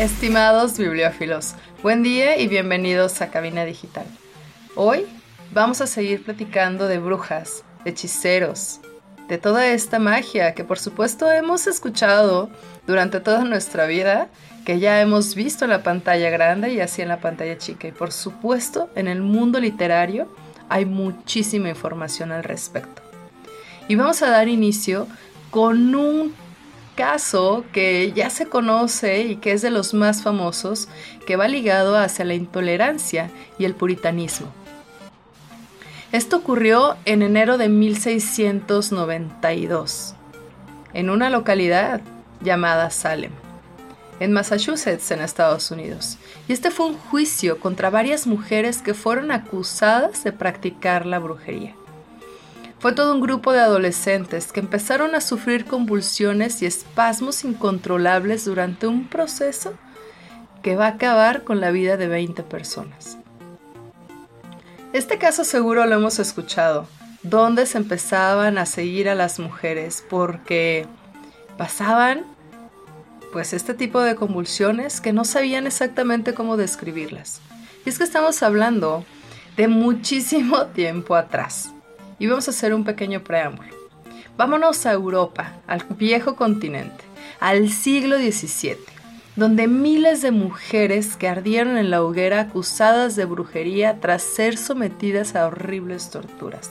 Estimados bibliófilos, buen día y bienvenidos a Cabina Digital. Hoy vamos a seguir platicando de brujas, hechiceros, de toda esta magia que por supuesto hemos escuchado durante toda nuestra vida, que ya hemos visto en la pantalla grande y así en la pantalla chica. Y por supuesto en el mundo literario hay muchísima información al respecto. Y vamos a dar inicio con un caso que ya se conoce y que es de los más famosos, que va ligado hacia la intolerancia y el puritanismo. Esto ocurrió en enero de 1692, en una localidad llamada Salem, en Massachusetts, en Estados Unidos. Y este fue un juicio contra varias mujeres que fueron acusadas de practicar la brujería. Fue todo un grupo de adolescentes que empezaron a sufrir convulsiones y espasmos incontrolables durante un proceso que va a acabar con la vida de 20 personas. Este caso seguro lo hemos escuchado, donde se empezaban a seguir a las mujeres porque pasaban pues este tipo de convulsiones que no sabían exactamente cómo describirlas. Y es que estamos hablando de muchísimo tiempo atrás y vamos a hacer un pequeño preámbulo. Vámonos a Europa, al viejo continente, al siglo XVII, donde miles de mujeres que ardieron en la hoguera acusadas de brujería tras ser sometidas a horribles torturas.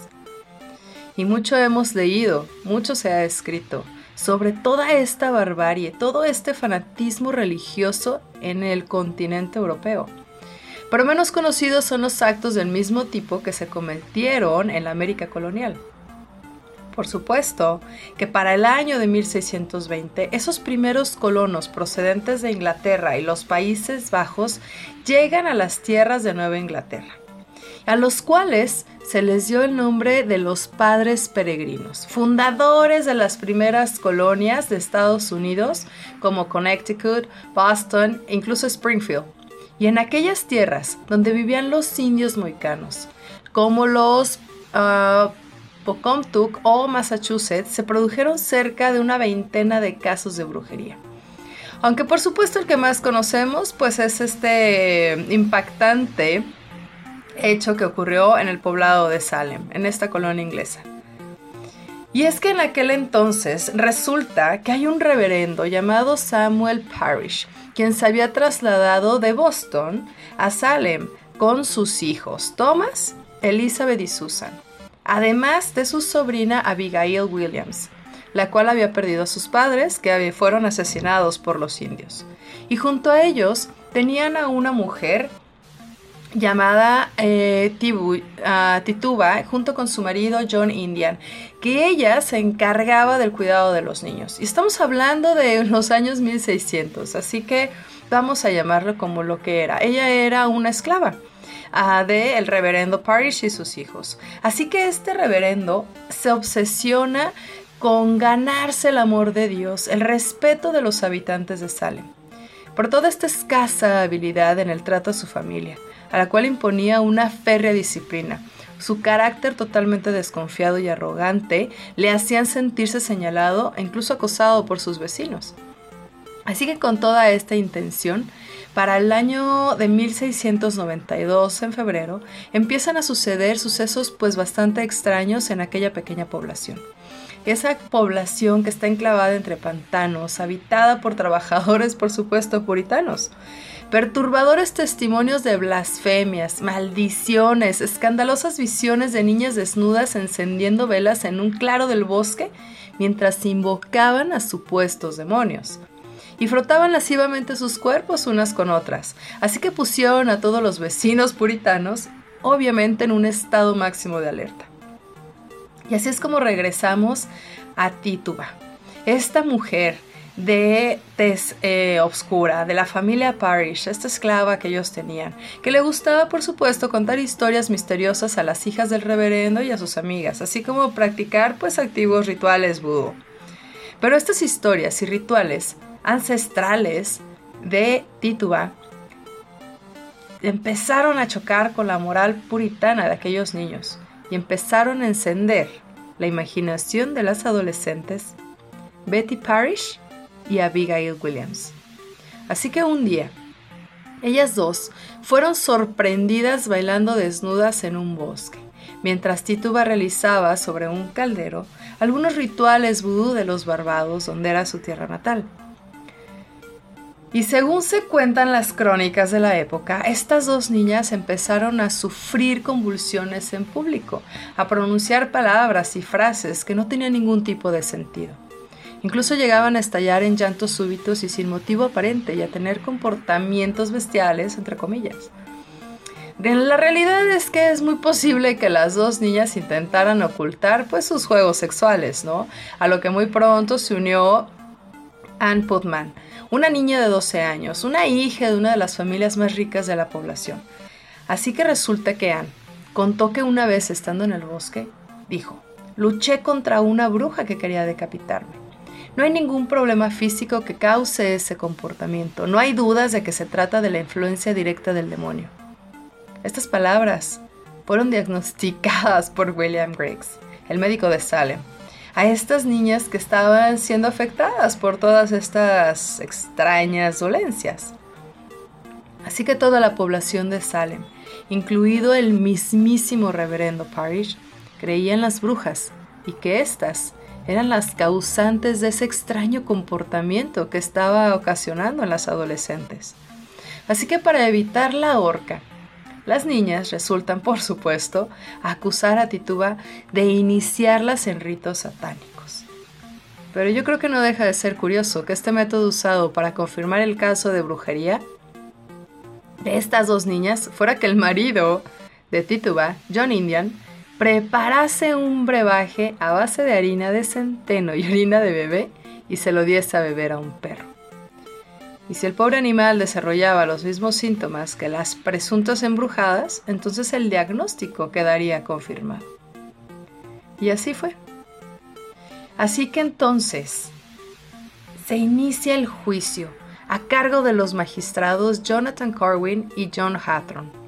Y mucho hemos leído, mucho se ha escrito sobre toda esta barbarie, todo este fanatismo religioso en el continente europeo. Pero menos conocidos son los actos del mismo tipo que se cometieron en la América colonial. Por supuesto que para el año de 1620 esos primeros colonos procedentes de Inglaterra y los Países Bajos llegan a las tierras de Nueva Inglaterra, a los cuales se les dio el nombre de los padres peregrinos, fundadores de las primeras colonias de Estados Unidos como Connecticut, Boston e incluso Springfield y en aquellas tierras donde vivían los indios moicanos, como los uh, o Massachusetts, se produjeron cerca de una veintena de casos de brujería. Aunque por supuesto el que más conocemos pues es este impactante hecho que ocurrió en el poblado de Salem, en esta colonia inglesa. Y es que en aquel entonces resulta que hay un reverendo llamado Samuel Parrish, quien se había trasladado de Boston a Salem con sus hijos Thomas, Elizabeth y Susan, además de su sobrina Abigail Williams, la cual había perdido a sus padres que fueron asesinados por los indios. Y junto a ellos tenían a una mujer llamada eh, ah, Tituba, junto con su marido John Indian, que ella se encargaba del cuidado de los niños. Y estamos hablando de los años 1600, así que vamos a llamarlo como lo que era. Ella era una esclava uh, de el reverendo Parrish y sus hijos. Así que este reverendo se obsesiona con ganarse el amor de Dios, el respeto de los habitantes de Salem, por toda esta escasa habilidad en el trato a su familia a la cual imponía una férrea disciplina. Su carácter totalmente desconfiado y arrogante le hacían sentirse señalado e incluso acosado por sus vecinos. Así que con toda esta intención, para el año de 1692, en febrero, empiezan a suceder sucesos pues bastante extraños en aquella pequeña población. Esa población que está enclavada entre pantanos, habitada por trabajadores, por supuesto, puritanos. Perturbadores testimonios de blasfemias, maldiciones, escandalosas visiones de niñas desnudas encendiendo velas en un claro del bosque mientras invocaban a supuestos demonios. Y frotaban lascivamente sus cuerpos unas con otras, así que pusieron a todos los vecinos puritanos, obviamente en un estado máximo de alerta. Y así es como regresamos a Tituba. Esta mujer de tez eh, obscura, de la familia Parrish, esta esclava que ellos tenían, que le gustaba, por supuesto, contar historias misteriosas a las hijas del reverendo y a sus amigas, así como practicar, pues, activos rituales vudú. Pero estas historias y rituales ancestrales de Tituba empezaron a chocar con la moral puritana de aquellos niños y empezaron a encender la imaginación de las adolescentes Betty Parrish y Abigail Williams. Así que un día, ellas dos fueron sorprendidas bailando desnudas en un bosque, mientras Tituba realizaba sobre un caldero algunos rituales vudú de los Barbados, donde era su tierra natal. Y según se cuentan las crónicas de la época, estas dos niñas empezaron a sufrir convulsiones en público, a pronunciar palabras y frases que no tenían ningún tipo de sentido. Incluso llegaban a estallar en llantos súbitos y sin motivo aparente y a tener comportamientos bestiales, entre comillas. La realidad es que es muy posible que las dos niñas intentaran ocultar pues sus juegos sexuales, ¿no? A lo que muy pronto se unió Anne Putman, una niña de 12 años, una hija de una de las familias más ricas de la población. Así que resulta que Anne contó que una vez estando en el bosque, dijo, luché contra una bruja que quería decapitarme. No hay ningún problema físico que cause ese comportamiento, no hay dudas de que se trata de la influencia directa del demonio. Estas palabras fueron diagnosticadas por William Griggs, el médico de Salem, a estas niñas que estaban siendo afectadas por todas estas extrañas dolencias. Así que toda la población de Salem, incluido el mismísimo reverendo Parrish, creía en las brujas y que éstas eran las causantes de ese extraño comportamiento que estaba ocasionando en las adolescentes. Así que para evitar la horca, las niñas resultan, por supuesto, acusar a Tituba de iniciarlas en ritos satánicos. Pero yo creo que no deja de ser curioso que este método usado para confirmar el caso de brujería de estas dos niñas fuera que el marido de Tituba, John Indian, preparase un brebaje a base de harina de centeno y harina de bebé y se lo diese a beber a un perro. Y si el pobre animal desarrollaba los mismos síntomas que las presuntas embrujadas, entonces el diagnóstico quedaría confirmado. Y así fue. Así que entonces se inicia el juicio a cargo de los magistrados Jonathan Corwin y John Hatron,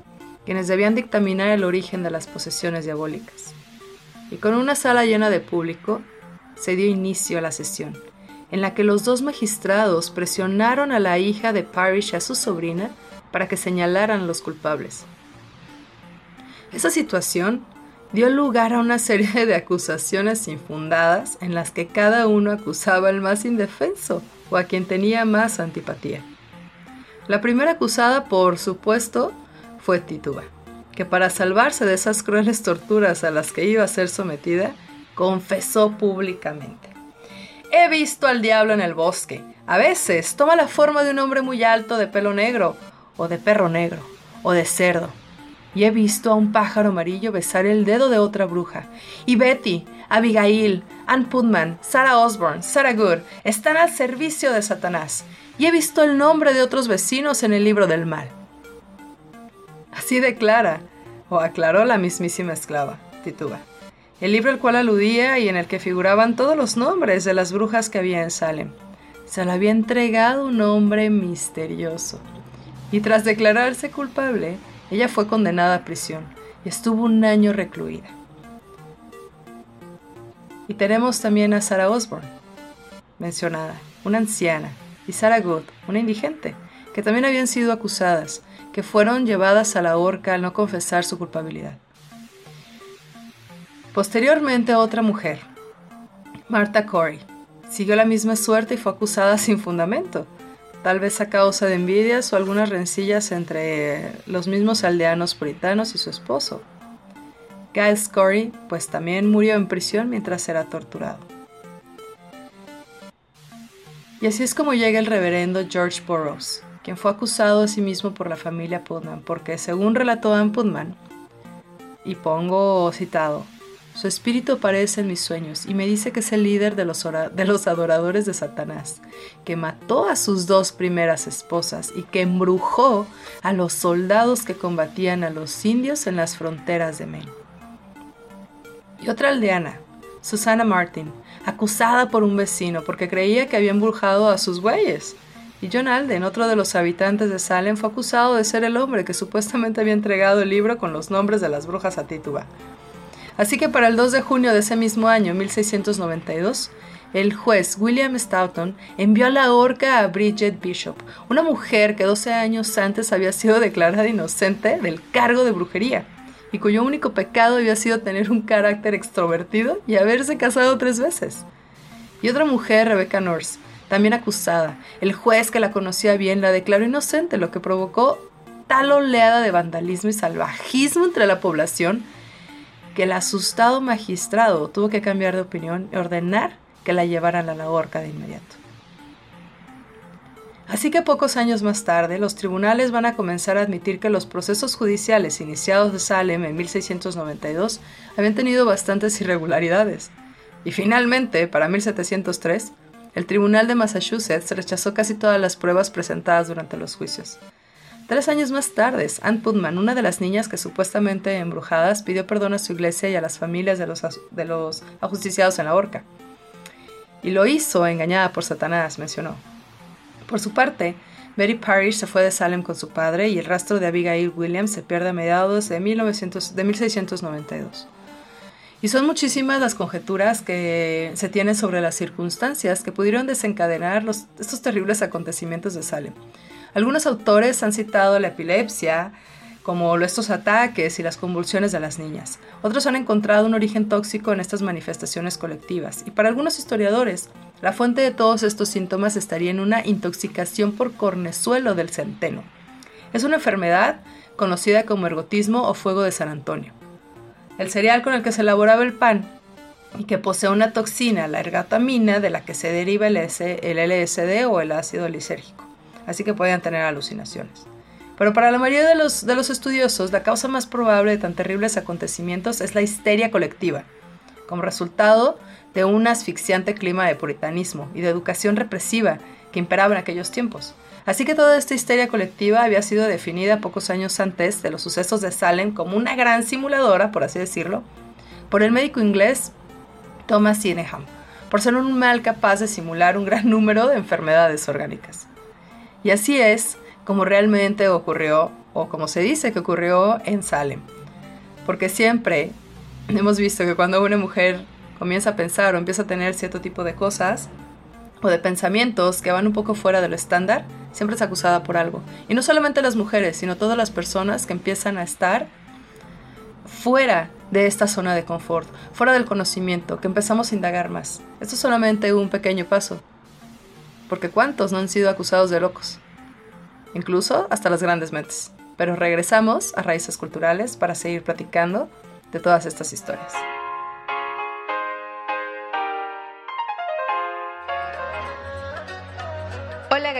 quienes debían dictaminar el origen de las posesiones diabólicas. Y con una sala llena de público, se dio inicio a la sesión en la que los dos magistrados presionaron a la hija de Parrish y a su sobrina para que señalaran los culpables. Esa situación dio lugar a una serie de acusaciones infundadas en las que cada uno acusaba al más indefenso o a quien tenía más antipatía. La primera acusada, por supuesto, fue Tituba, que para salvarse de esas crueles torturas a las que iba a ser sometida, confesó públicamente. He visto al diablo en el bosque. A veces toma la forma de un hombre muy alto de pelo negro, o de perro negro, o de cerdo. Y he visto a un pájaro amarillo besar el dedo de otra bruja. Y Betty, Abigail, Ann Putman, Sarah Osborne, Sarah Good están al servicio de Satanás. Y he visto el nombre de otros vecinos en el libro del mal. Así declara, o aclaró la mismísima esclava, Tituba el libro al cual aludía y en el que figuraban todos los nombres de las brujas que había en Salem. Se lo había entregado un hombre misterioso. Y tras declararse culpable, ella fue condenada a prisión y estuvo un año recluida. Y tenemos también a Sarah Osborne, mencionada, una anciana, y Sarah Good, una indigente, que también habían sido acusadas, que fueron llevadas a la horca al no confesar su culpabilidad. Posteriormente otra mujer, Martha Corey, siguió la misma suerte y fue acusada sin fundamento, tal vez a causa de envidias o algunas rencillas entre los mismos aldeanos puritanos y su esposo. Giles Corey, pues también murió en prisión mientras era torturado. Y así es como llega el reverendo George Burroughs, quien fue acusado a sí mismo por la familia Putnam, porque según relató Anne Putnam, y pongo citado, Su espíritu aparece en mis sueños y me dice que es el líder de los, de los adoradores de Satanás, que mató a sus dos primeras esposas y que embrujó a los soldados que combatían a los indios en las fronteras de Maine. Y otra aldeana, Susana Martin, acusada por un vecino porque creía que había embrujado a sus bueyes. Y John Alden, otro de los habitantes de Salem, fue acusado de ser el hombre que supuestamente había entregado el libro con los nombres de las brujas a Tituba. Así que para el 2 de junio de ese mismo año, 1692, el juez William Stoughton envió a la horca a Bridget Bishop, una mujer que 12 años antes había sido declarada inocente del cargo de brujería y cuyo único pecado había sido tener un carácter extrovertido y haberse casado tres veces. Y otra mujer, Rebecca Norse, también acusada. El juez que la conocía bien la declaró inocente, lo que provocó tal oleada de vandalismo y salvajismo entre la población que el asustado magistrado tuvo que cambiar de opinión y ordenar que la llevaran a la horca de inmediato. Así que pocos años más tarde, los tribunales van a comenzar a admitir que los procesos judiciales iniciados de Salem en 1692 habían tenido bastantes irregularidades. Y finalmente, para 1703, el Tribunal de Massachusetts rechazó casi todas las pruebas presentadas durante los juicios. Tres años más tarde, Anne Putman, una de las niñas que supuestamente embrujadas, pidió perdón a su iglesia y a las familias de los, de los ajusticiados en la horca. Y lo hizo engañada por Satanás, mencionó. Por su parte, Mary Parrish se fue de Salem con su padre y el rastro de Abigail Williams se pierde a mediados de, 1900, de 1692. Y son muchísimas las conjeturas que se tienen sobre las circunstancias que pudieron desencadenar estos terribles acontecimientos de Salem. Algunos autores han citado la epilepsia, como estos ataques y las convulsiones de las niñas. Otros han encontrado un origen tóxico en estas manifestaciones colectivas. Y para algunos historiadores, la fuente de todos estos síntomas estaría en una intoxicación por cornezuelo del centeno. Es una enfermedad conocida como ergotismo o fuego de San Antonio. El cereal con el que se elaboraba el pan y que posee una toxina, la ergatamina, de la que se deriva el, LSD o el ácido lisérgico. Así que pueden tener alucinaciones. Pero para la mayoría de los, de los estudiosos, la causa más probable de tan terribles acontecimientos es la histeria colectiva, como resultado de un asfixiante clima de puritanismo y de educación represiva que imperaba en aquellos tiempos. Así que toda esta histeria colectiva había sido definida pocos años antes de los sucesos de Salem como una gran simuladora, por así decirlo, por el médico inglés Thomas Sineham, por ser un mal capaz de simular un gran número de enfermedades orgánicas. Y así es como realmente ocurrió o como se dice que ocurrió en Salem. Porque siempre hemos visto que cuando una mujer comienza a pensar o empieza a tener cierto tipo de cosas o de pensamientos que van un poco fuera de lo estándar, siempre es acusada por algo. Y no solamente las mujeres, sino todas las personas que empiezan a estar fuera de esta zona de confort, fuera del conocimiento, que empezamos a indagar más. Esto es solamente un pequeño paso. Porque ¿cuántos no han sido acusados de locos? incluso hasta las grandes mentes. Pero regresamos a Raíces Culturales para seguir platicando de todas estas historias.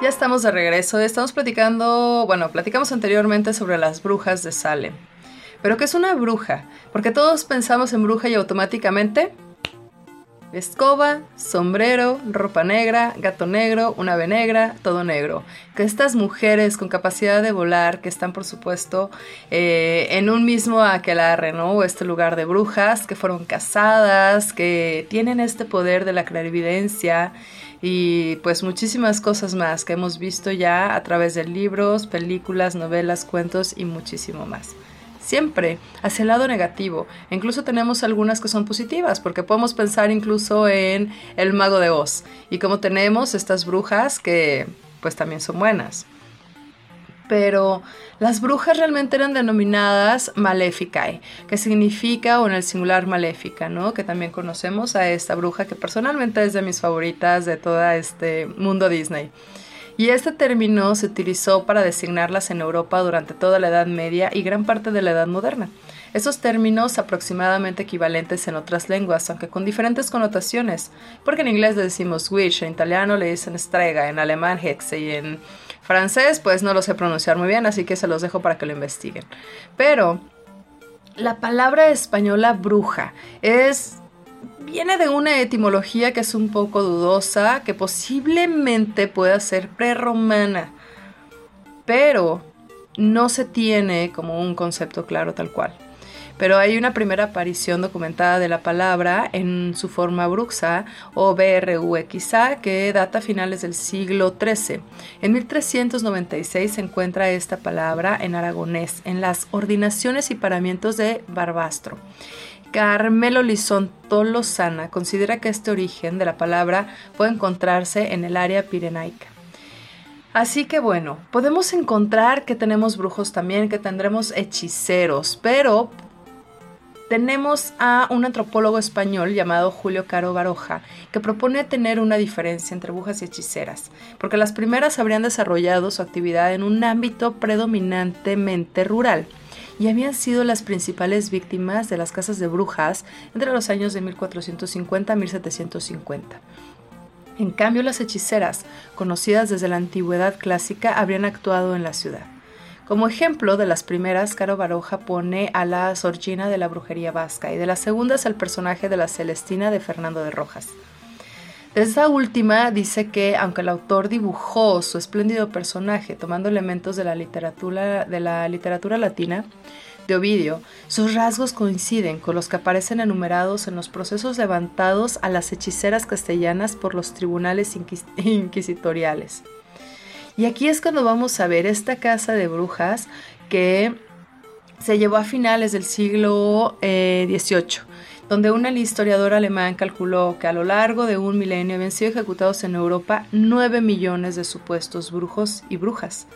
Ya estamos de regreso. Estamos platicando, bueno, platicamos anteriormente sobre las brujas de Salem. Pero ¿qué es una bruja? Porque todos pensamos en bruja y automáticamente escoba, sombrero, ropa negra, gato negro, una ave negra, todo negro. Que estas mujeres con capacidad de volar, que están por supuesto eh, en un mismo aquelarre, ¿no? Este lugar de brujas, que fueron casadas, que tienen este poder de la clarividencia y pues muchísimas cosas más que hemos visto ya a través de libros, películas, novelas, cuentos y muchísimo más. Siempre hacia el lado negativo. Incluso tenemos algunas que son positivas, porque podemos pensar incluso en el mago de Oz y como tenemos estas brujas que pues también son buenas. pero las brujas realmente eran denominadas maleficae, que significa, o en el singular maléfica, ¿no? Que también conocemos a esta bruja que personalmente es de mis favoritas de todo este mundo Disney. Y este término se utilizó para designarlas en Europa durante toda la Edad Media y gran parte de la Edad Moderna. Esos términos aproximadamente equivalentes en otras lenguas, aunque con diferentes connotaciones, porque en inglés le decimos witch, en italiano le dicen strega, en alemán hexe y en francés pues no lo sé pronunciar muy bien, así que se los dejo para que lo investiguen. Pero la palabra española bruja es viene de una etimología que es un poco dudosa, que posiblemente pueda ser prerromana, pero no se tiene como un concepto claro tal cual pero hay una primera aparición documentada de la palabra en su forma bruxa o BRUXA que data a finales del siglo XIII. En 1396 se encuentra esta palabra en aragonés en las ordinaciones y paramientos de Barbastro. Carmelo Lizón Tolosana considera que este origen de la palabra puede encontrarse en el área pirenaica. Así que bueno, podemos encontrar que tenemos brujos también, que tendremos hechiceros, pero tenemos a un antropólogo español llamado Julio Caro Baroja, que propone tener una diferencia entre brujas y hechiceras, porque las primeras habrían desarrollado su actividad en un ámbito predominantemente rural y habían sido las principales víctimas de las casas de brujas entre los años de 1450 a 1750. En cambio, las hechiceras, conocidas desde la antigüedad clásica, habrían actuado en la ciudad. Como ejemplo de las primeras, Caro Baroja pone a la Sorgina de la brujería vasca y de las segundas al personaje de la Celestina de Fernando de Rojas. Esta última dice que, aunque el autor dibujó su espléndido personaje tomando elementos de la literatura, de la literatura latina, de Ovidio, sus rasgos coinciden con los que aparecen enumerados en los procesos levantados a las hechiceras castellanas por los tribunales inquisitoriales. Y aquí es cuando vamos a ver esta casa de brujas que se llevó a finales del siglo XVIII, eh, donde un historiador alemán calculó que a lo largo de un milenio habían sido ejecutados en Europa 9 millones de supuestos brujos y brujas.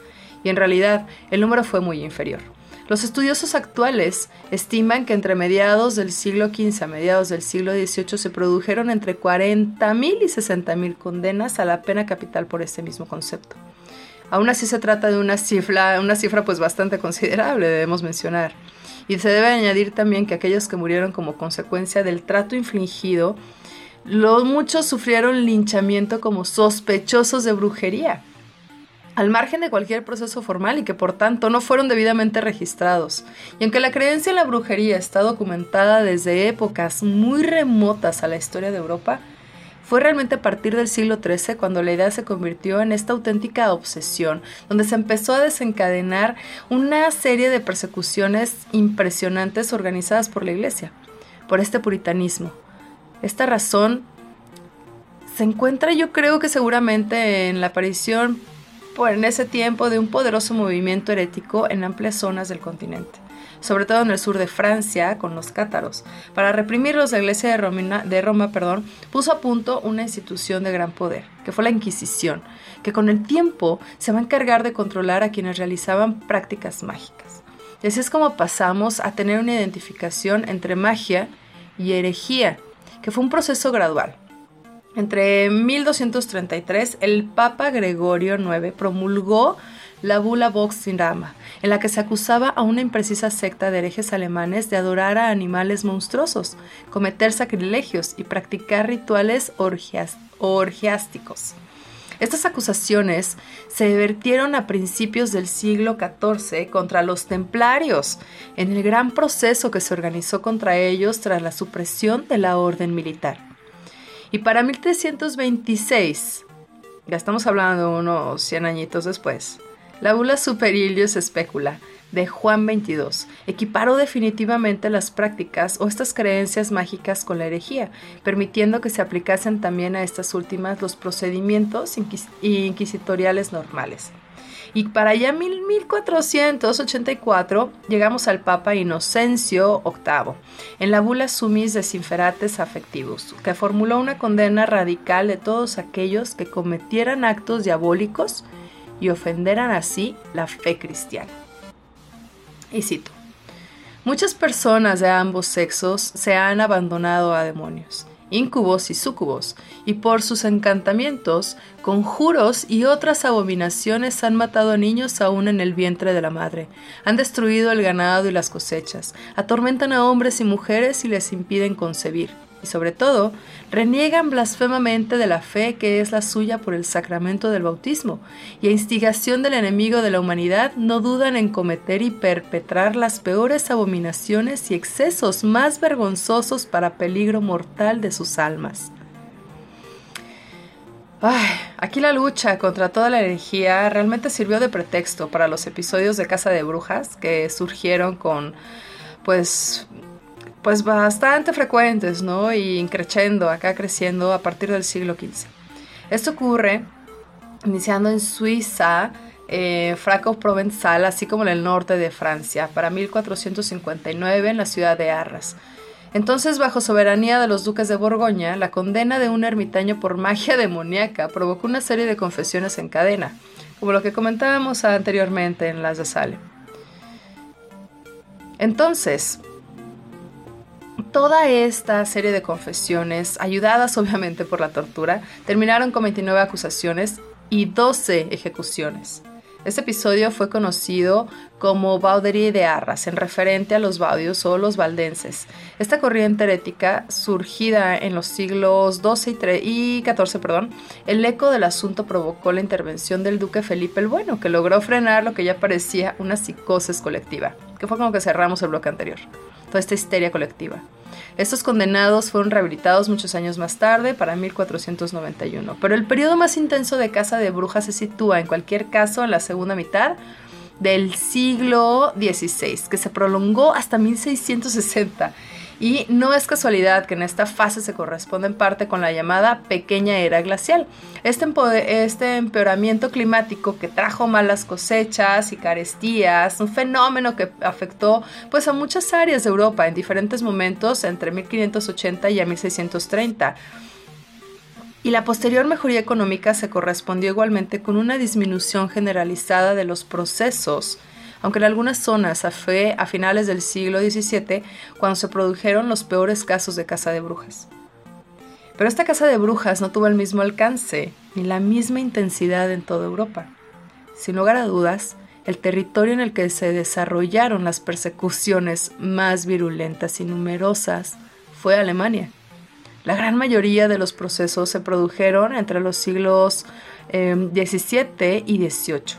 Y en realidad el número fue muy inferior. Los estudiosos actuales estiman que entre mediados del siglo XV a mediados del siglo XVIII se produjeron entre 40.000 y 60.000 condenas a la pena capital por este mismo concepto. Aún así se trata de una cifra, una cifra pues bastante considerable, debemos mencionar. Y se debe añadir también que aquellos que murieron como consecuencia del trato infligido, los muchos sufrieron linchamiento como sospechosos de brujería, al margen de cualquier proceso formal y que por tanto no fueron debidamente registrados. Y aunque la creencia en la brujería está documentada desde épocas muy remotas a la historia de Europa, fue realmente a partir del siglo XIII cuando la idea se convirtió en esta auténtica obsesión, donde se empezó a desencadenar una serie de persecuciones impresionantes organizadas por la Iglesia, por este puritanismo. Esta razón se encuentra yo creo que seguramente en la aparición por en ese tiempo de un poderoso movimiento herético en amplias zonas del continente sobre todo en el sur de Francia, con los cátaros. Para reprimirlos, la Iglesia de Roma, de Roma perdón, puso a punto una institución de gran poder, que fue la Inquisición, que con el tiempo se va a encargar de controlar a quienes realizaban prácticas mágicas. Y así es como pasamos a tener una identificación entre magia y herejía, que fue un proceso gradual. Entre 1233, el Papa Gregorio IX promulgó la bula Vox Rama, en la que se acusaba a una imprecisa secta de herejes alemanes de adorar a animales monstruosos, cometer sacrilegios y practicar rituales orgiásticos. Estas acusaciones se vertieron a principios del siglo XIV contra los templarios, en el gran proceso que se organizó contra ellos tras la supresión de la orden militar. Y para 1326, ya estamos hablando unos 100 añitos después, la bula Superilius Specula de Juan 22 equiparó definitivamente las prácticas o estas creencias mágicas con la herejía, permitiendo que se aplicasen también a estas últimas los procedimientos inquisitoriales normales. Y para ya 1484 llegamos al Papa Inocencio VIII, en la bula Sumis Desinferates Affectivus, que formuló una condena radical de todos aquellos que cometieran actos diabólicos y ofenderan así la fe cristiana. Y cito, muchas personas de ambos sexos se han abandonado a demonios incubos y súcubos, y por sus encantamientos, conjuros y otras abominaciones han matado niños aún en el vientre de la madre, han destruido el ganado y las cosechas, atormentan a hombres y mujeres y les impiden concebir y sobre todo, reniegan blasfemamente de la fe que es la suya por el sacramento del bautismo, y a instigación del enemigo de la humanidad no dudan en cometer y perpetrar las peores abominaciones y excesos más vergonzosos para peligro mortal de sus almas. aquí la lucha contra toda la energía realmente sirvió de pretexto para los episodios de Casa de Brujas que surgieron con pues pues bastante frecuentes, ¿no? Y creciendo, acá creciendo a partir del siglo XV. Esto ocurre iniciando en Suiza, eh, Franco Provenzal, así como en el norte de Francia, para 1459 en la ciudad de Arras. Entonces, bajo soberanía de los duques de Borgoña, la condena de un ermitaño por magia demoníaca provocó una serie de confesiones en cadena, como lo que comentábamos anteriormente en las de Salem. Entonces, Toda esta serie de confesiones, ayudadas obviamente por la tortura, terminaron con 29 acusaciones y 12 ejecuciones. Este episodio fue conocido como Bauderie de Arras, en referente a los baudios o los valdenses. Esta corriente herética, surgida en los siglos XII y, XIV, perdón, el eco del asunto provocó la intervención del duque Felipe el Bueno, que logró frenar lo que ya parecía una psicosis colectiva, que fue como que cerramos el bloque anterior, toda esta histeria colectiva. Estos condenados fueron rehabilitados muchos años más tarde, para 1491. Pero el periodo más intenso de caza de brujas se sitúa, en cualquier caso, en la segunda mitad del siglo XVI, que se prolongó hasta 1660 y no es casualidad que en esta fase se corresponde en parte con la llamada pequeña era glacial. Este, este empeoramiento climático que trajo malas cosechas y carestías, un fenómeno que afectó pues a muchas áreas de Europa en diferentes momentos entre 1580 y 1630 y la posterior mejoría económica se correspondió igualmente con una disminución generalizada de los procesos aunque en algunas zonas fue a finales del siglo XVII cuando se produjeron los peores casos de caza de brujas. Pero esta caza de brujas no tuvo el mismo alcance ni la misma intensidad en toda Europa. Sin lugar a dudas, el territorio en el que se desarrollaron las persecuciones más virulentas y numerosas fue Alemania. La gran mayoría de los procesos se produjeron entre los siglos XVII eh, y XVIII.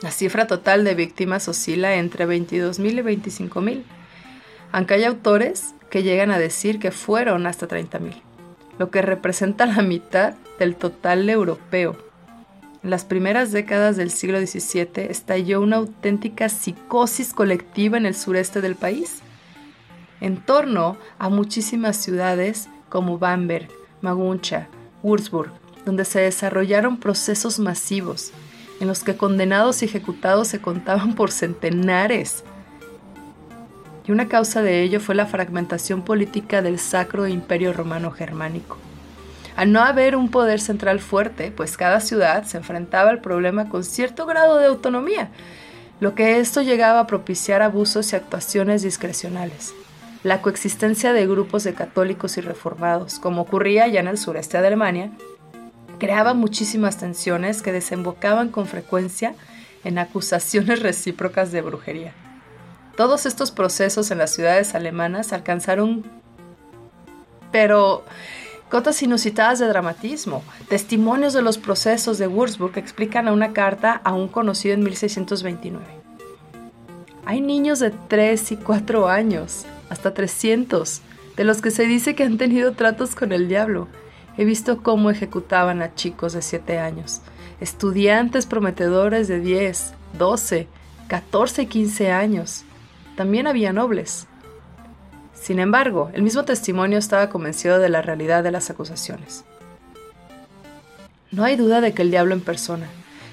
La cifra total de víctimas oscila entre 22.000 y 25.000, aunque hay autores que llegan a decir que fueron hasta 30.000, lo que representa la mitad del total europeo. En las primeras décadas del siglo XVII estalló una auténtica psicosis colectiva en el sureste del país, en torno a muchísimas ciudades como Bamberg, Maguncha, Würzburg, donde se desarrollaron procesos masivos en los que condenados y ejecutados se contaban por centenares. Y una causa de ello fue la fragmentación política del Sacro Imperio Romano Germánico. Al no haber un poder central fuerte, pues cada ciudad se enfrentaba al problema con cierto grado de autonomía, lo que esto llegaba a propiciar abusos y actuaciones discrecionales. La coexistencia de grupos de católicos y reformados, como ocurría ya en el sureste de Alemania, creaba muchísimas tensiones que desembocaban con frecuencia en acusaciones recíprocas de brujería. Todos estos procesos en las ciudades alemanas alcanzaron, pero cotas inusitadas de dramatismo. Testimonios de los procesos de Würzburg explican a una carta aún conocida en 1629. Hay niños de 3 y 4 años, hasta 300, de los que se dice que han tenido tratos con el diablo He visto cómo ejecutaban a chicos de 7 años, estudiantes prometedores de 10, 12, 14 y 15 años. También había nobles. Sin embargo, el mismo testimonio estaba convencido de la realidad de las acusaciones. No hay duda de que el diablo en persona,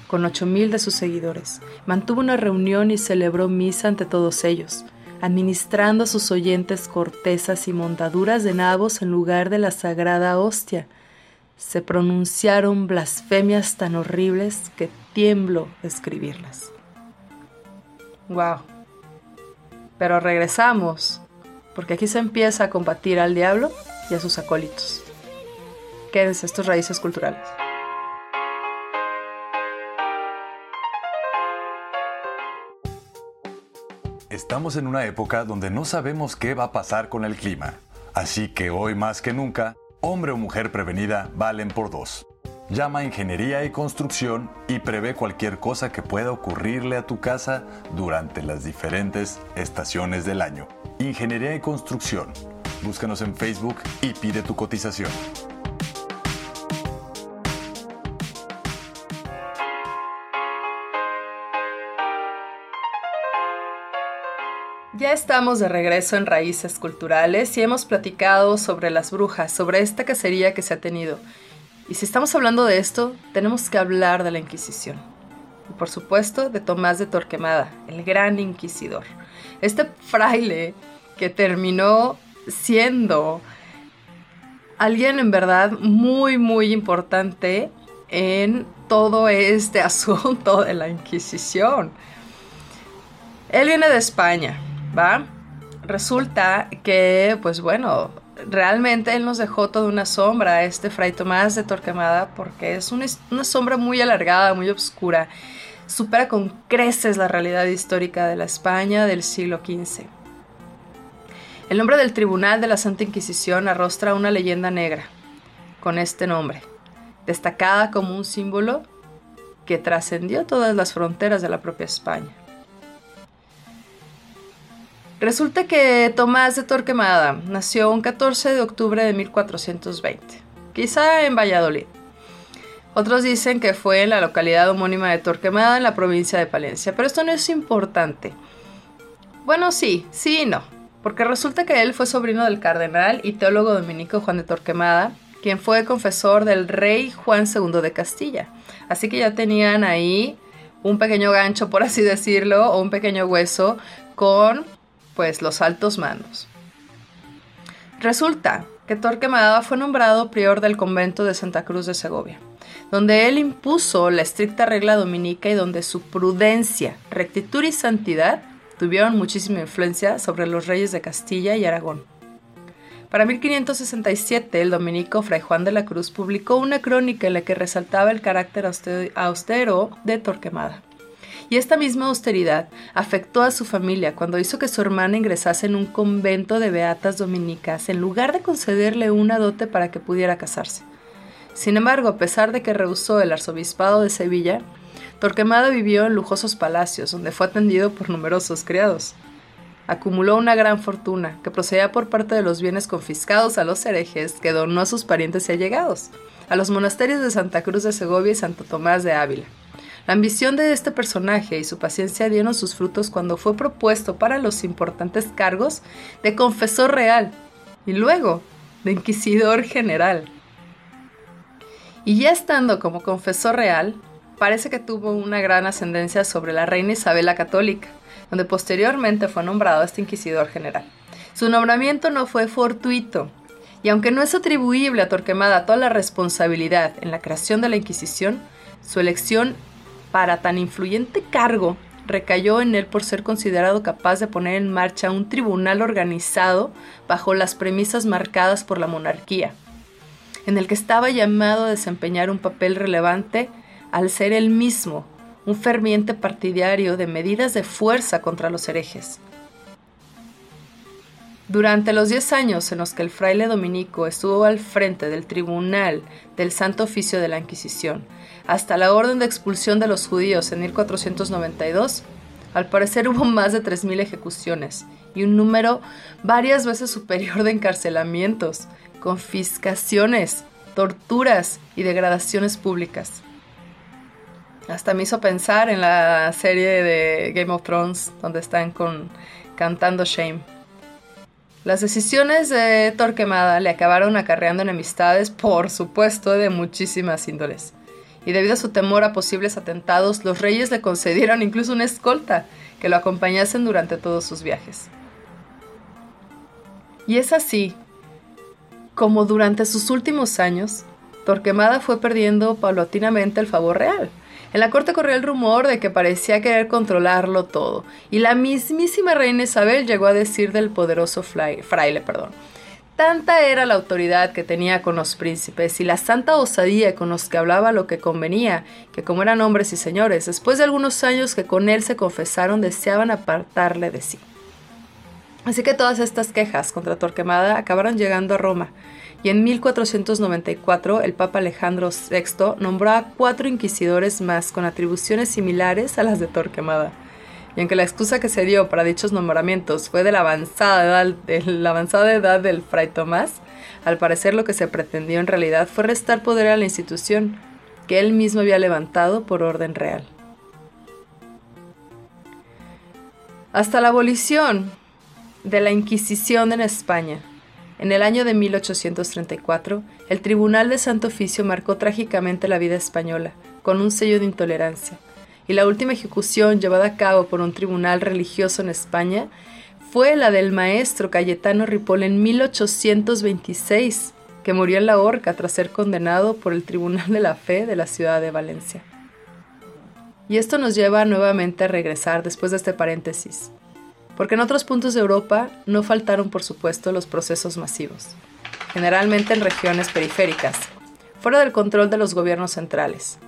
con 8.000 de sus seguidores, mantuvo una reunión y celebró misa ante todos ellos, administrando a sus oyentes cortezas y montaduras de nabos en lugar de la sagrada hostia. Se pronunciaron blasfemias tan horribles que tiemblo de escribirlas. Wow. Pero regresamos, porque aquí se empieza a combatir al diablo y a sus acólitos. Quédense estos raíces culturales. Estamos en una época donde no sabemos qué va a pasar con el clima. Así que hoy más que nunca, hombre o mujer prevenida valen por dos. Llama a Ingeniería y Construcción y prevé cualquier cosa que pueda ocurrirle a tu casa durante las diferentes estaciones del año. Ingeniería y Construcción. Búscanos en Facebook y pide tu cotización. Ya estamos de regreso en Raíces Culturales y hemos platicado sobre las brujas, sobre esta cacería que se ha tenido. Y si estamos hablando de esto, tenemos que hablar de la Inquisición. Y por supuesto de Tomás de Torquemada, el gran inquisidor. Este fraile que terminó siendo alguien en verdad muy, muy importante en todo este asunto de la Inquisición. Él viene de España, Resulta que, pues bueno, realmente él nos dejó toda una sombra, este Fray Tomás de Torquemada, porque es una, una sombra muy alargada, muy oscura. Supera con creces la realidad histórica de la España del siglo XV. El nombre del Tribunal de la Santa Inquisición arrostra una leyenda negra con este nombre, destacada como un símbolo que trascendió todas las fronteras de la propia España. Resulta que Tomás de Torquemada nació un 14 de octubre de 1420, quizá en Valladolid. Otros dicen que fue en la localidad homónima de Torquemada en la provincia de Palencia, pero esto no es importante. Bueno, sí, sí y no, porque resulta que él fue sobrino del cardenal y teólogo dominico Juan de Torquemada, quien fue confesor del rey Juan II de Castilla. Así que ya tenían ahí un pequeño gancho, por así decirlo, o un pequeño hueso con pues los altos mandos. Resulta que Torquemada fue nombrado prior del convento de Santa Cruz de Segovia, donde él impuso la estricta regla dominica y donde su prudencia, rectitud y santidad tuvieron muchísima influencia sobre los reyes de Castilla y Aragón. Para 1567, el dominico Fray Juan de la Cruz publicó una crónica en la que resaltaba el carácter austero de Torquemada. Y esta misma austeridad afectó a su familia cuando hizo que su hermana ingresase en un convento de beatas dominicas en lugar de concederle una dote para que pudiera casarse. Sin embargo, a pesar de que rehusó el arzobispado de Sevilla, Torquemada vivió en lujosos palacios donde fue atendido por numerosos criados. Acumuló una gran fortuna que procedía por parte de los bienes confiscados a los herejes que donó a sus parientes y allegados, a los monasterios de Santa Cruz de Segovia y Santo Tomás de Ávila. La ambición de este personaje y su paciencia dieron sus frutos cuando fue propuesto para los importantes cargos de confesor real y luego de inquisidor general. Y ya estando como confesor real, parece que tuvo una gran ascendencia sobre la reina Isabel la Católica, donde posteriormente fue nombrado este inquisidor general. Su nombramiento no fue fortuito, y aunque no es atribuible a Torquemada toda la responsabilidad en la creación de la Inquisición, su elección para tan influyente cargo recayó en él por ser considerado capaz de poner en marcha un tribunal organizado bajo las premisas marcadas por la monarquía, en el que estaba llamado a desempeñar un papel relevante al ser él mismo un ferviente partidario de medidas de fuerza contra los herejes. Durante los diez años en los que el fraile dominico estuvo al frente del tribunal del Santo Oficio de la Inquisición, hasta la orden de expulsión de los judíos en 1492, al parecer hubo más de 3.000 ejecuciones y un número varias veces superior de encarcelamientos, confiscaciones, torturas y degradaciones públicas. Hasta me hizo pensar en la serie de Game of Thrones, donde están con, cantando Shame. Las decisiones de Torquemada le acabaron acarreando enemistades, por supuesto, de muchísimas índoles. Y debido a su temor a posibles atentados, los reyes le concedieron incluso una escolta que lo acompañasen durante todos sus viajes. Y es así como durante sus últimos años, Torquemada fue perdiendo paulatinamente el favor real, En la corte corrió el rumor de que parecía querer controlarlo todo, y la mismísima reina Isabel llegó a decir del poderoso fraile, perdón, Tanta era la autoridad que tenía con los príncipes y la santa osadía con los que hablaba lo que convenía, que como eran hombres y señores, después de algunos años que con él se confesaron, deseaban apartarle de sí. Así que todas estas quejas contra Torquemada acabaron llegando a Roma, y en 1494 el Papa Alejandro VI nombró a cuatro inquisidores más con atribuciones similares a las de Torquemada. Y aunque la excusa que se dio para dichos nombramientos fue de la avanzada edad, la avanzada edad del fray Tomás, al parecer lo que se pretendió en realidad fue restar poder a la institución que él mismo había levantado por orden real. Hasta la abolición de la Inquisición en España, en el año de 1834, el Tribunal de Santo Oficio marcó trágicamente la vida española, con un sello de intolerancia, y la última ejecución llevada a cabo por un tribunal religioso en España fue la del maestro Cayetano Ripoll en 1826, que murió en la horca tras ser condenado por el Tribunal de la Fe de la ciudad de Valencia. Y esto nos lleva nuevamente a regresar después de este paréntesis porque en otros puntos de Europa no faltaron, por supuesto, los procesos masivos, generalmente en regiones periféricas, fuera del control de los gobiernos centrales.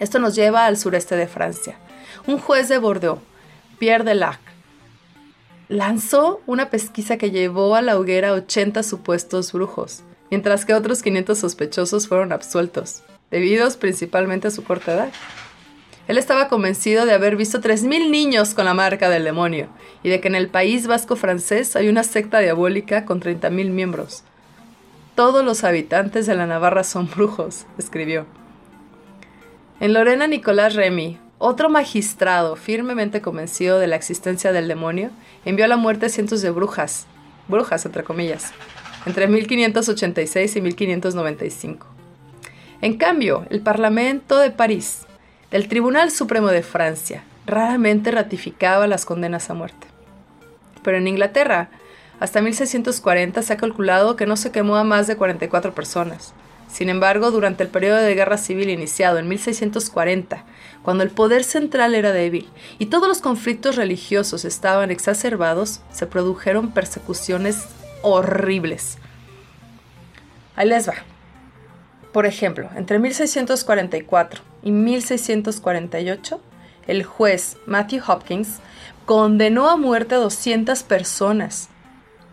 Esto nos lleva al sureste de Francia. Un juez de Bordeaux, Pierre Delac, lanzó una pesquisa que llevó a la hoguera 80 supuestos brujos, mientras que otros 500 sospechosos fueron absueltos, debidos principalmente a su corta edad. Él estaba convencido de haber visto 3.000 niños con la marca del demonio y de que en el país vasco francés hay una secta diabólica con 30.000 miembros. Todos los habitantes de la Navarra son brujos, escribió. En Lorena Nicolás Remy, otro magistrado firmemente convencido de la existencia del demonio, envió a la muerte a cientos de brujas, brujas entre comillas, entre 1586 y 1595. En cambio, el Parlamento de París el Tribunal Supremo de Francia raramente ratificaba las condenas a muerte. Pero en Inglaterra, hasta 1640 se ha calculado que no se quemó a más de 44 personas. Sin embargo, durante el periodo de guerra civil iniciado en 1640, cuando el poder central era débil y todos los conflictos religiosos estaban exacerbados, se produjeron persecuciones horribles. Ahí les va. Por ejemplo, entre 1644 y 1648, el juez Matthew Hopkins condenó a muerte a 200 personas.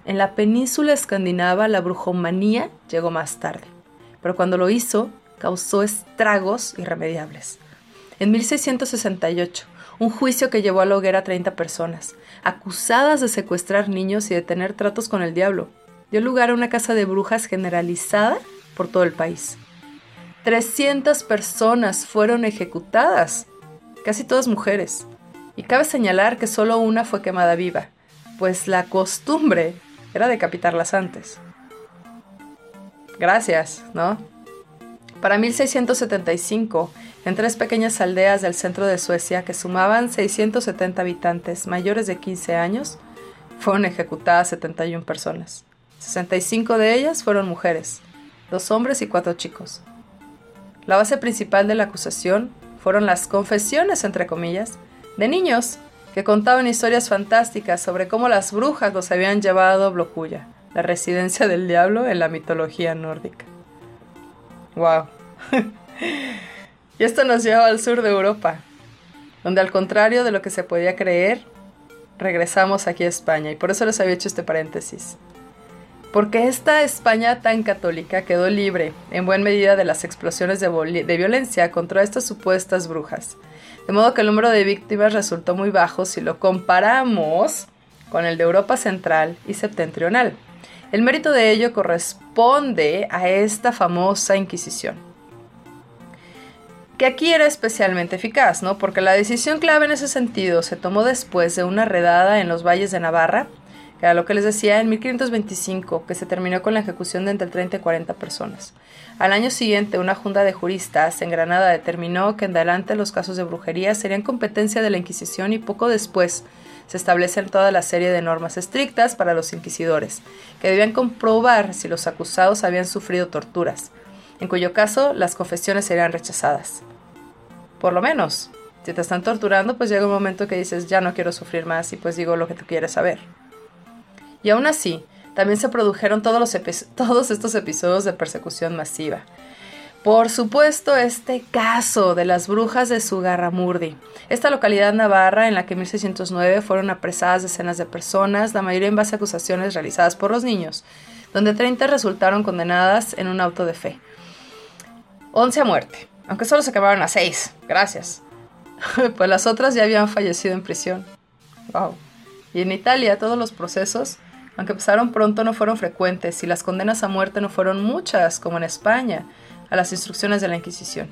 En la península escandinava la brujomanía llegó más tarde, pero cuando lo hizo causó estragos irremediables. En 1668, un juicio que llevó a la hoguera a 30 personas, acusadas de secuestrar niños y de tener tratos con el diablo, dio lugar a una casa de brujas generalizada por todo el país. 300 personas fueron ejecutadas, casi todas mujeres. Y cabe señalar que solo una fue quemada viva, pues la costumbre era decapitarlas antes. Gracias, ¿no? Para 1675, en tres pequeñas aldeas del centro de Suecia que sumaban 670 habitantes mayores de 15 años, fueron ejecutadas 71 personas. 65 de ellas fueron mujeres, dos hombres y cuatro chicos. La base principal de la acusación fueron las confesiones, entre comillas, de niños que contaban historias fantásticas sobre cómo las brujas los habían llevado a Blocuya, la residencia del diablo en la mitología nórdica. ¡Wow! y esto nos lleva al sur de Europa, donde al contrario de lo que se podía creer, regresamos aquí a España, y por eso les había hecho este paréntesis porque esta España tan católica quedó libre, en buena medida, de las explosiones de, violencia contra estas supuestas brujas. De modo que el número de víctimas resultó muy bajo si lo comparamos con el de Europa Central y Septentrional. El mérito de ello corresponde a esta famosa Inquisición. Que aquí era especialmente eficaz, ¿no? Porque la decisión clave en ese sentido se tomó después de una redada en los valles de Navarra, que era lo que les decía en 1525, que se terminó con la ejecución de entre 30 y 40 personas. Al año siguiente, una junta de juristas en Granada determinó que en adelante los casos de brujería serían competencia de la Inquisición y poco después se establecen toda la serie de normas estrictas para los inquisidores, que debían comprobar si los acusados habían sufrido torturas, en cuyo caso las confesiones serían rechazadas. por lo menos. Si te están torturando, pues llega un momento que dices, ya no quiero sufrir más y pues digo lo que tú quieres saber. Y aún así, también se produjeron todos, los todos estos episodios de persecución masiva. Por supuesto, este caso de las brujas de Sugarramurdi, esta localidad navarra en la que en 1609 fueron apresadas decenas de personas, la mayoría en base a acusaciones realizadas por los niños, donde 30 resultaron condenadas en un auto de fe. 11 a muerte, aunque solo se acabaron a 6, gracias. pues las otras ya habían fallecido en prisión. Wow. Y en Italia todos los procesos, aunque empezaron pronto, no fueron frecuentes y las condenas a muerte no fueron muchas, como en España a las instrucciones de la Inquisición.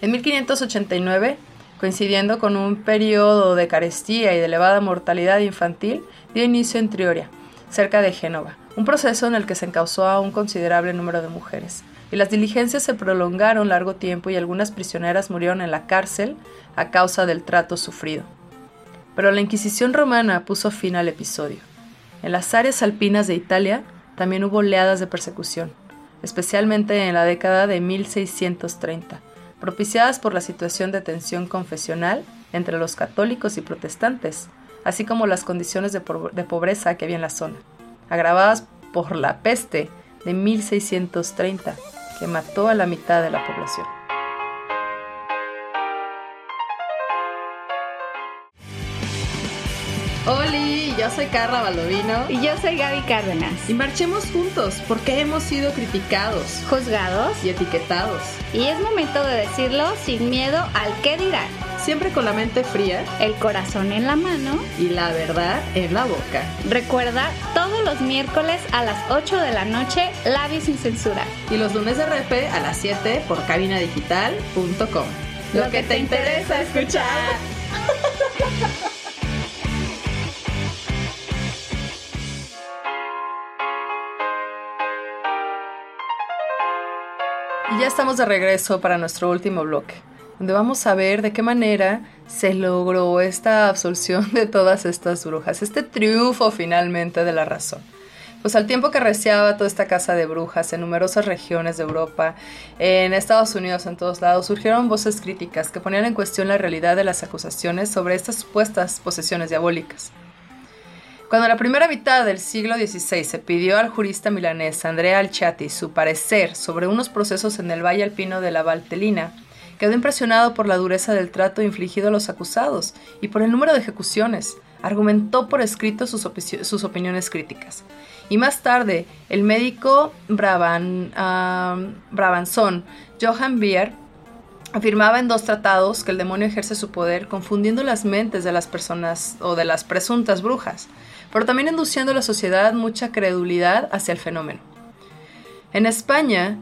En 1589, coincidiendo con un periodo de carestía y de elevada mortalidad infantil, dio inicio en Trioria, cerca de Génova, un proceso en el que se encausó a un considerable número de mujeres. Y las diligencias se prolongaron largo tiempo y algunas prisioneras murieron en la cárcel a causa del trato sufrido. Pero la Inquisición romana puso fin al episodio. En las áreas alpinas de Italia también hubo oleadas de persecución especialmente en la década de 1630, propiciadas por la situación de tensión confesional entre los católicos y protestantes, así como las condiciones de, pobreza que había en la zona, agravadas por la peste de 1630, que mató a la mitad de la población. Yo soy Carla Baldovino. Y yo soy Gaby Cárdenas. Y marchemos juntos porque hemos sido criticados, juzgados y etiquetados. Y es momento de decirlo sin miedo al qué dirán. Siempre con la mente fría, el corazón en la mano y la verdad en la boca. Recuerda, todos los miércoles a las 8 de la noche, Labios sin censura. Y los lunes de repe a las 7 por cabinadigital.com. Lo, que, te, interesa escuchar. ya estamos de regreso para nuestro último bloque, donde vamos a ver de qué manera se logró esta absolución de todas estas brujas, este triunfo finalmente de la razón. Pues al tiempo que reciaba toda esta casa de brujas en numerosas regiones de Europa, en Estados Unidos, en todos lados, surgieron voces críticas que ponían en cuestión la realidad de las acusaciones sobre estas supuestas posesiones diabólicas. Cuando la primera mitad del siglo XVI se pidió al jurista milanés Andrea Alciati su parecer sobre unos procesos en el Valle Alpino de la Valtelina, quedó impresionado por la dureza del trato infligido a los acusados y por el número de ejecuciones. Argumentó por escrito sus, opiniones críticas. Y más tarde, el médico Braban, Brabanzón, Johann Bier, afirmaba en dos tratados que el demonio ejerce su poder confundiendo las mentes de las personas o de las presuntas brujas pero también induciendo a la sociedad mucha credulidad hacia el fenómeno. En España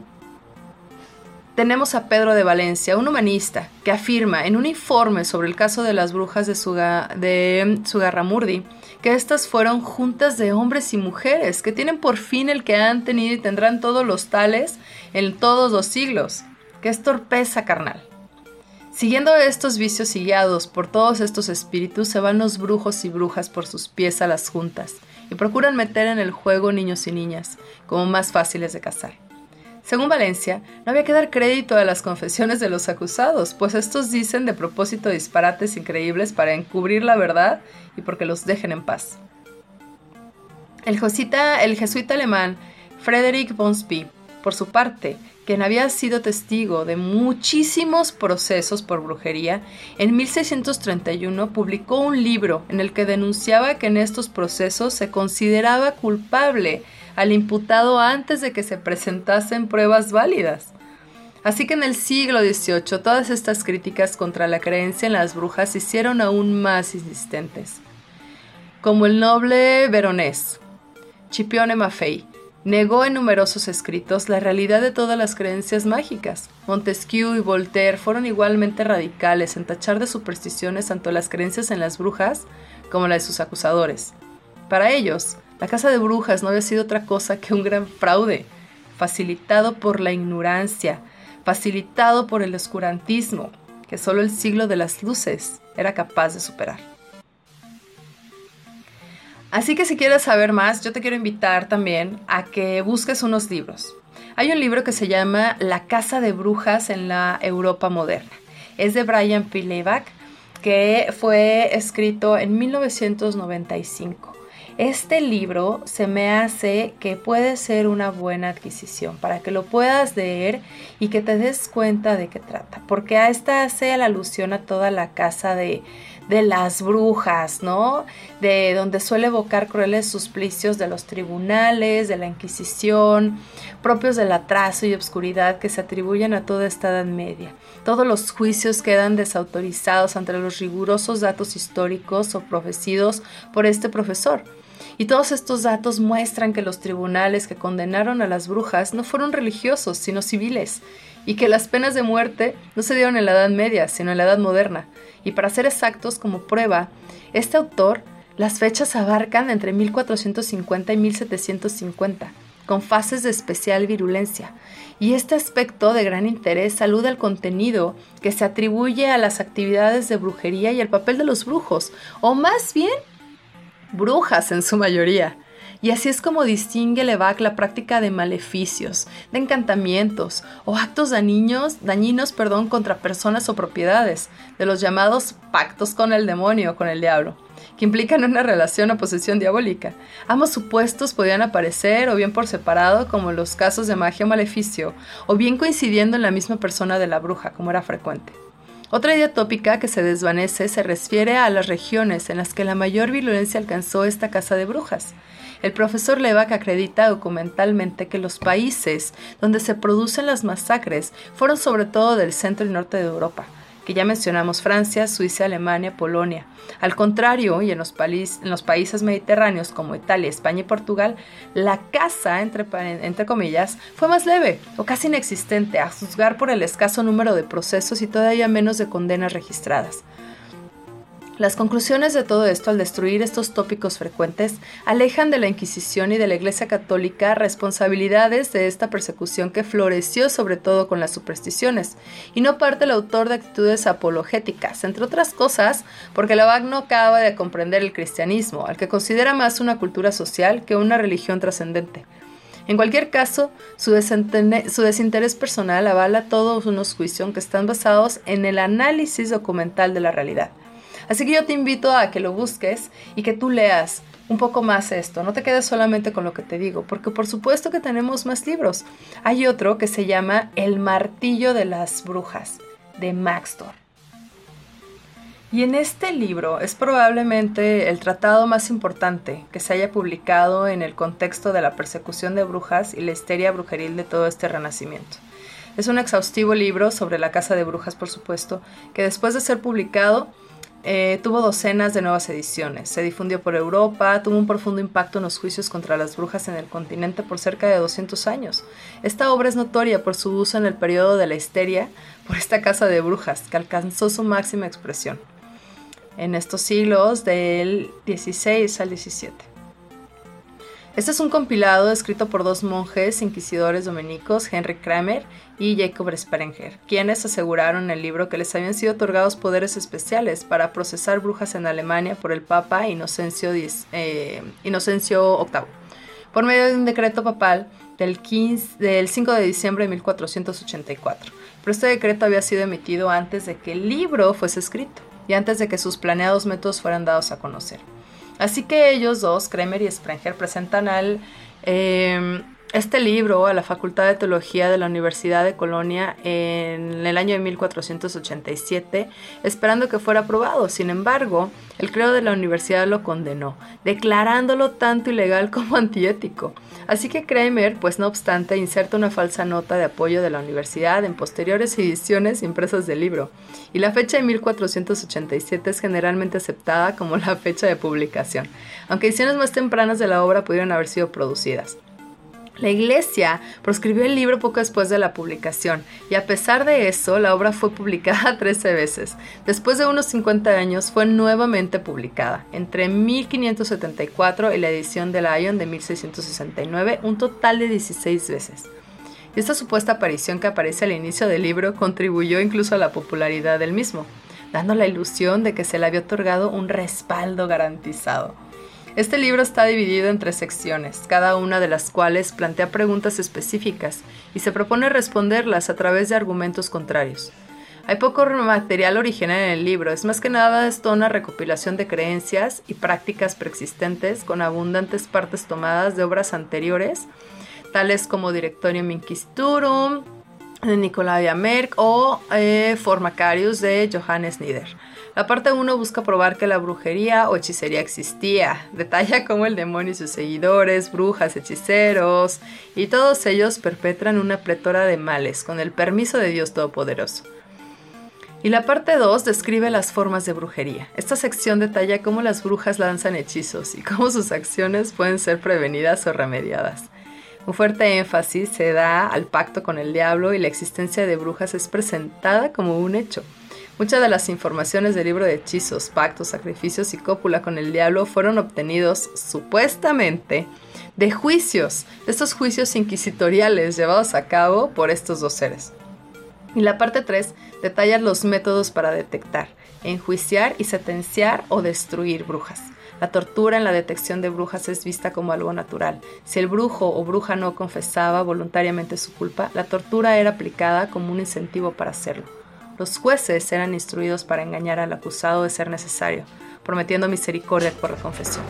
tenemos a Pedro de Valencia, un humanista, que afirma en un informe sobre el caso de las brujas de, Sugarramurdi que estas fueron juntas de hombres y mujeres que tienen por fin el que han tenido y tendrán todos los tales en todos los siglos, que es torpeza carnal. Siguiendo estos vicios y guiados por todos estos espíritus, se van los brujos y brujas por sus pies a las juntas y procuran meter en el juego niños y niñas, como más fáciles de cazar. Según Valencia, no había que dar crédito a las confesiones de los acusados, pues estos dicen de propósito disparates increíbles para encubrir la verdad y porque los dejen en paz. El, el jesuita alemán Frederick Bonsby, por su parte, quien había sido testigo de muchísimos procesos por brujería, en 1631 publicó un libro en el que denunciaba que en estos procesos se consideraba culpable al imputado antes de que se presentasen pruebas válidas. Así que en el siglo XVIII todas estas críticas contra la creencia en las brujas se hicieron aún más insistentes. Como el noble veronés, Chipione Maffei, Negó en numerosos escritos la realidad de todas las creencias mágicas. Montesquieu y Voltaire fueron igualmente radicales en tachar de supersticiones tanto las creencias en las brujas como la de sus acusadores. Para ellos, la casa de brujas no había sido otra cosa que un gran fraude, facilitado por la ignorancia, facilitado por el oscurantismo, que solo el siglo de las luces era capaz de superar. Así que si quieres saber más, yo te quiero invitar también a que busques unos libros. Hay un libro que se llama La Casa de Brujas en la Europa Moderna. es de Brian P. que fue escrito en 1995. Este libro se me hace que puede ser una buena adquisición para que lo puedas leer y que te des cuenta de qué trata, porque a esta hace la alusión a toda la casa de, de las brujas, ¿no? De donde suele evocar crueles suplicios de los tribunales, de la Inquisición, propios del atraso y obscuridad que se atribuyen a toda esta Edad Media. Todos los juicios quedan desautorizados ante los rigurosos datos históricos o profecidos por este profesor. Y todos estos datos muestran que los tribunales que condenaron a las brujas no fueron religiosos, sino civiles, y que las penas de muerte no se dieron en la Edad Media, sino en la Edad Moderna. Y para ser exactos, como prueba, este autor, las fechas abarcan entre 1450 y 1750, con fases de especial virulencia. Y este aspecto de gran interés alude al contenido que se atribuye a las actividades de brujería y el papel de los brujos, o más bien, brujas en su mayoría. Y así es como distingue Levac la práctica de maleficios, de encantamientos o actos dañinos, dañinos perdón, contra personas o propiedades, de los llamados pactos con el demonio o con el diablo, que implican una relación o posesión diabólica. Ambos supuestos podían aparecer o bien por separado, como en los casos de magia o maleficio, o bien coincidiendo en la misma persona de la bruja, como era frecuente. Otra idea tópica que se desvanece se refiere a las regiones en las que la mayor violencia alcanzó esta casa de brujas. El profesor Levac acredita documentalmente que los países donde se producen las masacres fueron sobre todo del centro y norte de Europa, que ya mencionamos Francia, Suiza, Alemania, Polonia. Al contrario, y en los, países mediterráneos como Italia, España y Portugal, la caza, entre, entre comillas, fue más leve o casi inexistente, a juzgar por el escaso número de procesos y todavía menos de condenas registradas. Las conclusiones de todo esto al destruir estos tópicos frecuentes alejan de la Inquisición y de la Iglesia Católica responsabilidades de esta persecución que floreció sobre todo con las supersticiones, y no parte el autor de actitudes apologéticas, entre otras cosas porque Lavac no acaba de comprender el cristianismo, al que considera más una cultura social que una religión trascendente. En cualquier caso, su, su, desinterés personal avala todos unos juicios que están basados en el análisis documental de la realidad. Así que yo te invito a que lo busques y que tú leas un poco más esto. No te quedes solamente con lo que te digo, porque por supuesto que tenemos más libros. Hay otro que se llama El martillo de las brujas, de Maxtor. Y en este libro es probablemente el tratado más importante que se haya publicado en el contexto de la persecución de brujas y la histeria brujeril de todo este renacimiento. Es un exhaustivo libro sobre la casa de brujas, por supuesto, que después de ser publicado eh, tuvo docenas de nuevas ediciones, se difundió por Europa, tuvo un profundo impacto en los juicios contra las brujas en el continente por cerca de 200 años. Esta obra es notoria por su uso en el periodo de la histeria por esta casa de brujas, que alcanzó su máxima expresión en estos siglos del 16 al 17. Este es un compilado escrito por dos monjes inquisidores dominicos, Henry Kramer y Jacob Sprenger, quienes aseguraron en el libro que les habían sido otorgados poderes especiales para procesar brujas en Alemania por el Papa Inocencio, eh, VIII, por medio de un decreto papal del, 15, del 5 de diciembre de 1484. Pero este decreto había sido emitido antes de que el libro fuese escrito y antes de que sus planeados métodos fueran dados a conocer. Así que ellos dos, Kremer y Sprenger, presentan al, em, este libro a la Facultad de Teología de la Universidad de Colonia en el año de 1487, esperando que fuera aprobado. Sin embargo, el creo de la universidad lo condenó, declarándolo tanto ilegal como antiético. Así que Kramer, pues no obstante, inserta una falsa nota de apoyo de la universidad en posteriores ediciones impresas del libro, y la fecha de 1487 es generalmente aceptada como la fecha de publicación, aunque ediciones más tempranas de la obra pudieron haber sido producidas. La iglesia proscribió el libro poco después de la publicación y a pesar de eso la obra fue publicada 13 veces. Después de unos 50 años fue nuevamente publicada, entre 1574 y la edición de Lyon de 1669, un total de 16 veces. esta supuesta aparición que aparece al inicio del libro contribuyó incluso a la popularidad del mismo, dando la ilusión de que se le había otorgado un respaldo garantizado. Este libro está dividido en tres secciones, cada una de las cuales plantea preguntas específicas y se propone responderlas a través de argumentos contrarios. Hay poco material original en el libro, es más que nada esto una recopilación de creencias y prácticas preexistentes con abundantes partes tomadas de obras anteriores, tales como Directorium Inquisiturum de Nicolai Merck o eh, Formacarius de Johannes Nieder. La parte 1 busca probar que la brujería o hechicería existía. Detalla cómo el demonio y sus seguidores, brujas, hechiceros y todos ellos perpetran una pletora de males con el permiso de Dios Todopoderoso. Y la parte 2 describe las formas de brujería. Esta sección detalla cómo las brujas lanzan hechizos y cómo sus acciones pueden ser prevenidas o remediadas. Un fuerte énfasis se da al pacto con el diablo y la existencia de brujas es presentada como un hecho. Muchas de las informaciones del libro de hechizos, pactos, sacrificios y cópula con el diablo fueron obtenidos supuestamente de juicios, de estos juicios inquisitoriales llevados a cabo por estos dos seres. Y la parte 3 detalla los métodos para detectar, enjuiciar y sentenciar o destruir brujas. La tortura en la detección de brujas es vista como algo natural. Si el brujo o bruja no confesaba voluntariamente su culpa, la tortura era aplicada como un incentivo para hacerlo. Los jueces eran instruidos para engañar al acusado de ser necesario, prometiendo misericordia por la confesión.